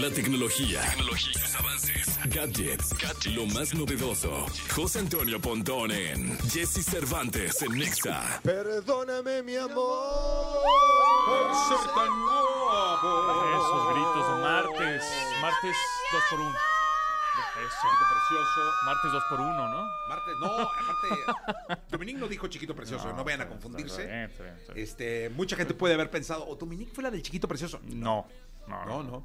La tecnología, tecnología sus avances, gadgets, lo más novedoso. José Antonio Pontón en Jesse Cervantes en Nexa. Perdóname, mi amor, por ser tan guapo. Esos gritos de martes. Martes 2 por 1 Eso. Chiquito precioso. Martes 2 por 1 ¿no? Martes, no, aparte, Dominique no dijo chiquito precioso, no, vayan a Está confundirse. bien, está bien, está bien. Este, mucha gente puede haber pensado, o Dominique fue la del chiquito precioso. No, no, No, no.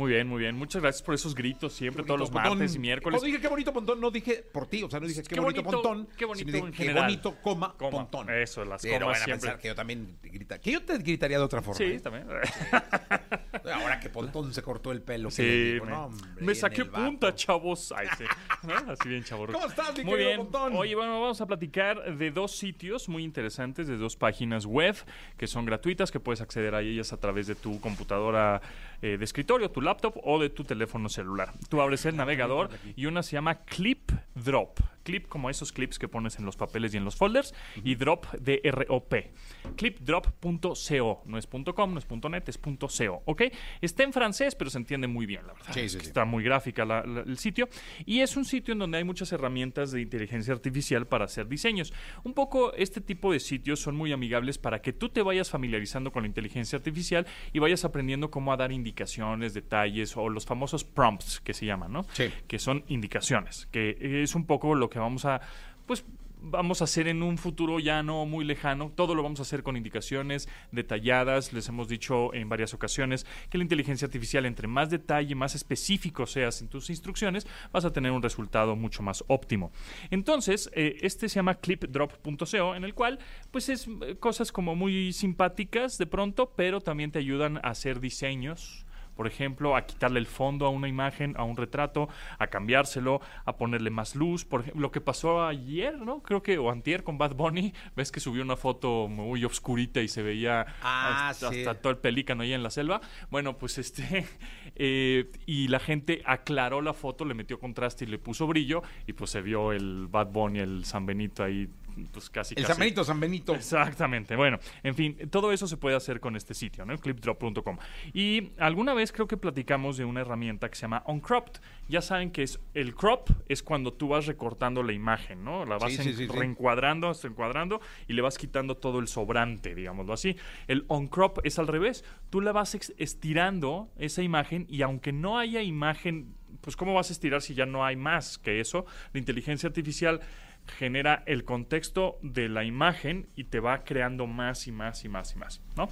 Muy bien, muy bien. Muchas gracias por esos gritos siempre, todos los martes y miércoles. Cuando dije qué bonito pontón, no dije por ti, o sea, no dije qué, Qué bonito, pontón. qué bonito en qué general. bonito, coma, Coma. pontón. Eso, las Pero comas van a siempre. pensar que yo también grita, que yo te gritaría de otra forma. Sí, ¿eh? también. Ahora que Pontón se cortó el pelo. Sí, digo, me, no, hombre, me en saqué punta, chavos. Ay, sí. ¿no? Así bien, chavos. ¿Cómo estás, mi Muy bien. Pontón? Oye, bueno, vamos a platicar de dos sitios muy interesantes, de dos páginas web que son gratuitas, que puedes acceder a ellas a través de tu computadora eh, de escritorio, tu laptop o de tu teléfono celular. Tú abres el navegador y una se llama Clip Drop. Clip como esos clips que pones en los papeles y en los folders y drop de R-O-P. Clipdrop.co. No es .com, no es .net, es .co. ¿Ok? Está en francés, pero se entiende muy bien, la verdad. Sí, sí, sí. Está muy gráfica la- la- el sitio. Y es un sitio en donde hay muchas herramientas de inteligencia artificial para hacer diseños. Un poco este tipo de sitios son muy amigables para que tú te vayas familiarizando con la inteligencia artificial y vayas aprendiendo cómo a dar indicaciones, detalles o los famosos prompts que se llaman, ¿no? Sí. Que son indicaciones, que es un poco lo que vamos a, pues vamos a hacer en un futuro ya no muy lejano. Todo lo vamos a hacer con indicaciones detalladas. Les hemos dicho en varias ocasiones que la inteligencia artificial, entre más detalle, más específico seas en tus instrucciones, vas a tener un resultado mucho más óptimo. Entonces, eh, este se llama clipdrop.co, en el cual, pues es eh, cosas como muy simpáticas de pronto, pero también te ayudan a hacer diseños por ejemplo, a quitarle el fondo a una imagen, a un retrato, a cambiárselo, a ponerle más luz. Por ejemplo, lo que pasó ayer, ¿no? Creo que, o antier con Bad Bunny, ves que subió una foto muy oscurita y se veía Ah, hasta, sí. hasta todo el pelícano ahí en la selva. Bueno, pues este, eh, y la gente aclaró la foto, le metió contraste y le puso brillo, y pues se vio el Bad Bunny, el San Benito ahí, pues casi El casi. San Benito, San Benito. Exactamente. Bueno, en fin, todo eso se puede hacer con este sitio, ¿no? Clipdrop.com. Y alguna vez creo que platicamos de una herramienta que se llama Uncropped. Ya saben que es el crop es cuando tú vas recortando la imagen, ¿no? La vas Sí, sí, en- sí, sí. reencuadrando, encuadrando y le vas quitando todo el sobrante, digámoslo así. El uncrop es al revés. Tú la vas estirando esa imagen y aunque no haya imagen, pues ¿cómo vas a estirar si ya no hay más que eso? La inteligencia artificial genera el contexto de la imagen y te va creando más y más y más y más, ¿no?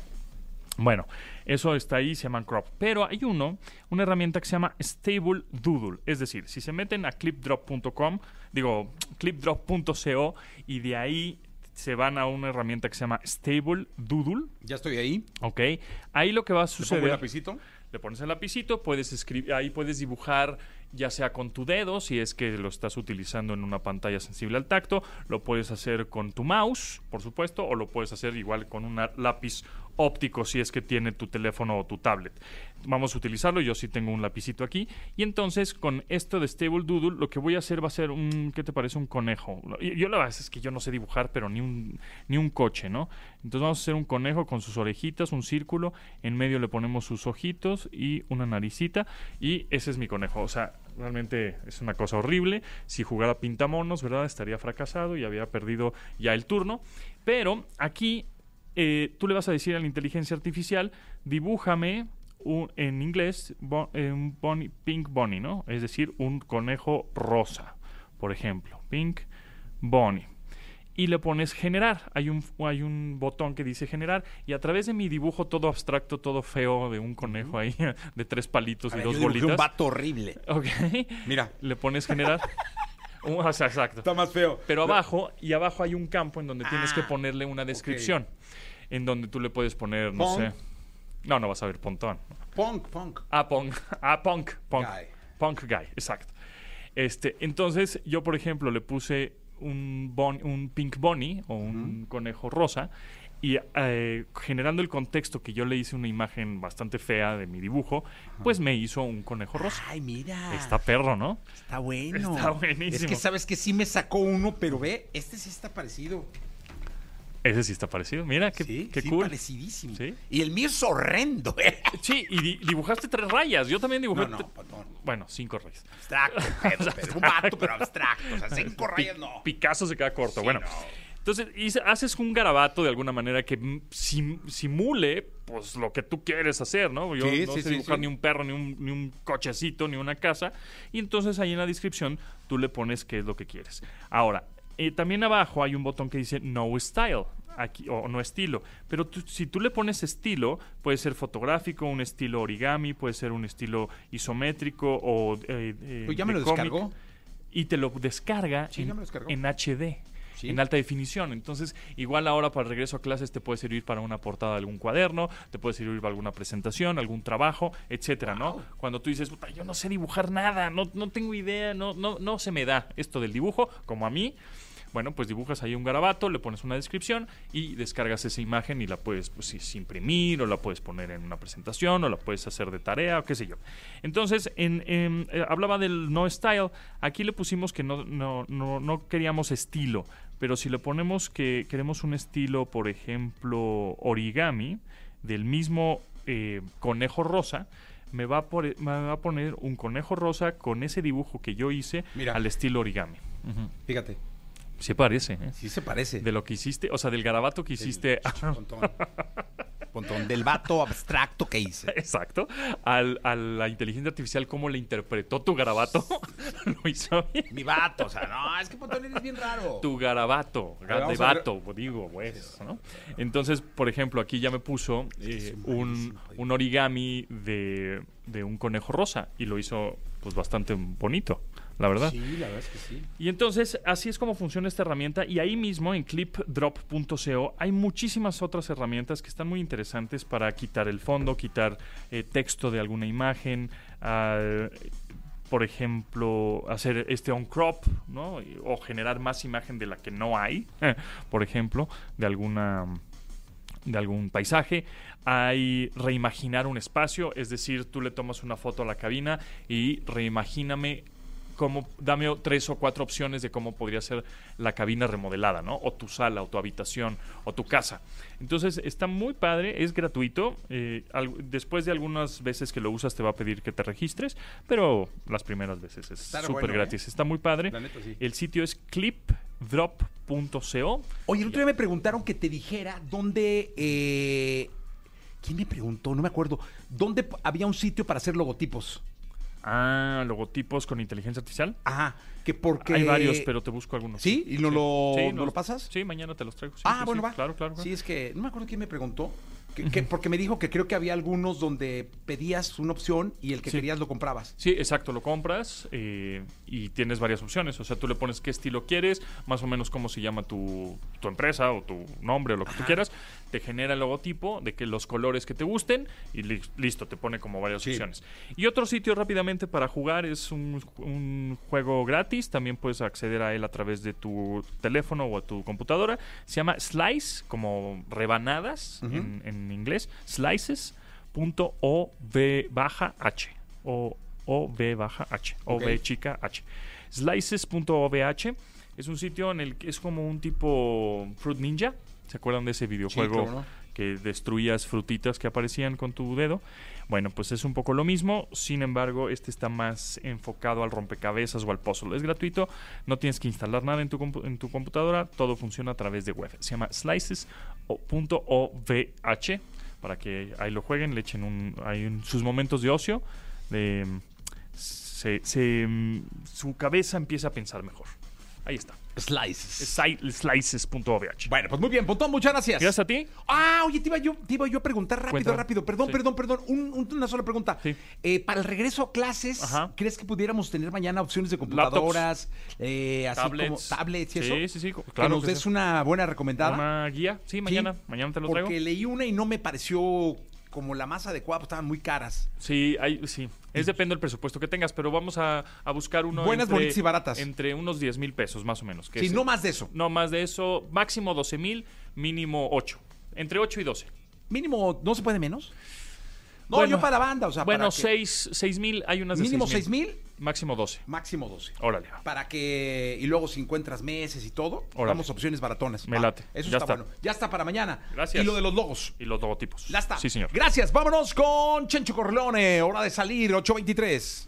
Bueno, eso está ahí, se llama crop. Pero hay uno, una herramienta que se llama Stable Doodle. Es decir, si se meten a clipdrop.com, digo, clipdrop.co y de ahí se van a una herramienta que se llama Stable Doodle, Ya estoy ahí. ¿ok? Ahí lo que va a ¿Te pongo suceder... el lapicito? Le pones el lapicito, puedes escribir, ahí puedes dibujar ya sea con tu dedo, si es que lo estás utilizando en una pantalla sensible al tacto, lo puedes hacer con tu mouse, por supuesto, o lo puedes hacer igual con un lápiz óptico si es que tiene tu teléfono o tu tablet. Vamos a utilizarlo, yo sí tengo un lapicito aquí, y entonces con esto de Stable Doodle lo que voy a hacer va a ser un, ¿qué te parece? Un conejo. Yo la verdad es que yo no sé dibujar, pero ni un, ni un coche, ¿no? Entonces vamos a hacer un conejo con sus orejitas, un círculo, en medio le ponemos sus ojitos y una naricita, y ese es mi conejo. O sea, realmente es una cosa horrible. Si jugara pintamonos, ¿verdad? Estaría fracasado y había perdido ya el turno. Pero aquí eh, tú le vas a decir a la inteligencia artificial, dibújame un- en inglés eh, un bunny- pink bunny, ¿no? Es decir, un conejo rosa, por ejemplo, pink bunny. Y le pones generar. Hay un, hay un botón que dice generar. Y a través de mi dibujo todo abstracto, todo feo de un conejo ahí, de tres palitos A y ver, dos yo bolitas. un vato horrible. Ok. Mira, Le pones generar. O sea, exacto. está más feo. Pero abajo, y abajo hay un campo en donde tienes que Ah, ponerle una descripción. En donde tú le puedes poner, no Punk. sé. No, no vas a ver pontón. Punk, punk. Ah, punk. Ah, punk. Punk. Guy. Punk guy, exacto. Este, entonces, yo, por ejemplo, le puse un, bon- un pink bunny o un conejo rosa. Y eh, generando el contexto que yo le hice una imagen bastante fea de mi dibujo, pues me hizo un conejo rosa. Ay, mira. Está perro, ¿no? Está bueno. Está buenísimo. Es que sabes que sí me sacó uno, pero ve, este sí está parecido. Ese sí está parecido. Mira, qué, Sí, qué sí, cool. parecidísimo. Sí. Y el mío es horrendo, ¿eh? Sí, y di- dibujaste tres rayas. Yo también dibujé. No, no, tre- patón. Bueno, cinco rayas. Abstracto, pero, pero un vato, pero abstracto. O sea, cinco rayas no. Picasso se queda corto. Sí, bueno, no. Entonces haces un garabato de alguna manera que sim- simule pues lo que tú quieres hacer, ¿no? Yo Sí, no sí, sé dibujar sí. ni un perro, ni un, ni un cochecito, ni una casa. Y entonces ahí en la descripción tú le pones qué es lo que quieres. Ahora, eh, también abajo hay un botón que dice No Style. Aquí, o no estilo. Pero tú- si tú le pones estilo, puede ser fotográfico, un estilo origami, puede ser un estilo isométrico o eh, eh, Pues ya me de lo descargó. y te lo descarga, Sí, en, me lo descargó. en HD, Sí. en alta definición. Entonces, igual ahora para el regreso a clases te puede servir para una portada de algún cuaderno, te puede servir para alguna presentación, algún trabajo, etcétera, ¿no? Cuando tú dices, "Puta, yo no sé dibujar nada, no, no tengo idea, no, no, no se me da esto del dibujo, como a mí. Bueno, pues dibujas ahí un garabato, le pones una descripción y descargas esa imagen y la puedes pues, imprimir o la puedes poner en una presentación o la puedes hacer de tarea o qué sé yo. Entonces, en, en, eh, hablaba del no style. Aquí le pusimos que no, no, no, no queríamos estilo, pero si le ponemos que queremos un estilo, por ejemplo, origami, del mismo eh, conejo rosa, me va, a pore- me va a poner un conejo rosa con ese dibujo que yo hice Mira. al estilo origami. Fíjate, Sí parece, ¿eh? sí se parece. De lo que hiciste, o sea, del garabato que hiciste. Pontón. Del vato abstracto que hice. Exacto. Al, a la inteligencia artificial, cómo le interpretó tu garabato. lo hizo bien. Mi vato, o sea, no, es que Pontón eres bien raro. Tu garabato, de vato, digo, pues, ¿no? Entonces, por ejemplo, aquí ya me puso eh, un, un origami de, de un conejo rosa y lo hizo pues bastante bonito, la verdad. Sí, la verdad es que sí. Y entonces, así es como funciona esta herramienta. Y ahí mismo, en clipdrop.co, hay muchísimas otras herramientas que están muy interesantes para quitar el fondo, quitar eh, texto de alguna imagen. ah, por ejemplo, hacer este on crop, ¿no? O generar más imagen de la que no hay, por ejemplo, de alguna de algún paisaje. Hay reimaginar un espacio, es decir, tú le tomas una foto a la cabina y reimagíname cómo, dame tres o cuatro opciones de cómo podría ser la cabina remodelada, ¿no? O tu sala, o tu habitación, o tu casa. Entonces, está muy padre, es gratuito. eh, al- después de algunas veces que lo usas te va a pedir que te registres, pero las primeras veces es súper bueno, ¿eh? gratis. Está muy padre. La neta, sí. El sitio es clipdrop.co. Oye, el otro día me preguntaron que te dijera dónde. eh, ¿Quién me preguntó? No me acuerdo. ¿Dónde había un sitio para hacer logotipos? Ah, logotipos con inteligencia artificial. Ajá, que porque. Hay varios, pero te busco algunos. ¿Sí? ¿Y no lo- Sí, no lo pasas? Sí, mañana te los traigo. sí, ah, bueno, va. Claro, claro. claro. Sí, es que no me acuerdo quién me preguntó. Que, que- porque me dijo que creo que había algunos donde pedías una opción y el que Sí. querías lo comprabas. Sí, exacto, lo compras eh, y tienes varias opciones. O sea, tú le pones qué estilo quieres, más o menos cómo se llama tu, tu empresa o tu nombre o lo que tú quieras. Te genera el logotipo de que los colores que te gusten y li- listo, te pone como varias Sí. opciones. Y otro sitio rápidamente para jugar es un, un juego gratis. También puedes acceder a él a través de tu teléfono o a tu computadora. Se llama Slice, como rebanadas en, en inglés. Slices.ov baja h. O OV baja H. Chica H. Slices.ovh es un sitio en el que es como un tipo Fruit Ninja. ¿Se acuerdan de ese videojuego no. que destruías frutitas que aparecían con tu dedo? Bueno, pues es un poco lo mismo. Sin embargo, este está más enfocado al rompecabezas o al puzzle. Es gratuito, no tienes que instalar nada en tu, en tu computadora. Todo funciona a través de web. Se llama slices.ovh para que ahí lo jueguen, le echen un, hay un- sus momentos de ocio. de, se, se, mm, su cabeza empieza a pensar mejor. Ahí está. Slices. Sli- Slices.ovh. Bueno, pues muy bien, Pontón, muchas gracias. Gracias a ti. Ah, oye, te iba yo, te iba yo a preguntar rápido, Cuéntame. rápido. Perdón, Sí. perdón, perdón. Un- un- una sola pregunta. Sí. Eh, para el regreso a clases, Ajá. ¿crees que pudiéramos tener mañana opciones de computadoras, eh, así Tablets. como tablets y Sí, eso? sí, sí, que claro nos que des sí. una buena recomendada. Una guía. Sí, mañana. Mañana te lo Porque traigo. leí una y no me pareció como la más adecuada, pues estaban muy caras. Sí, hay, sí. Es depende del presupuesto que tengas, pero vamos a, a buscar uno. Buenas, entre- bonitas y baratas. Entre unos 10 mil pesos, más o menos. que Sí, es- no más de eso. No más de eso. Máximo 12 mil, mínimo 8. Entre 8 y 12. Mínimo, ¿no se puede menos? No, Bueno, yo para la banda, o sea, bueno, para que- 6 mil. Hay unas de Mínimo 6 seis mil. Máximo 12. Máximo 12. Órale. Para que. Y luego si encuentras meses y todo, Órale. damos opciones baratonas. Me late. Eso Ya está, está. bueno. Ya está para mañana. Gracias. Y lo de los logos. Y los logotipos. Ya está. Sí, señor. Gracias. Vámonos con Chencho Corleone. Hora de salir, 8.23.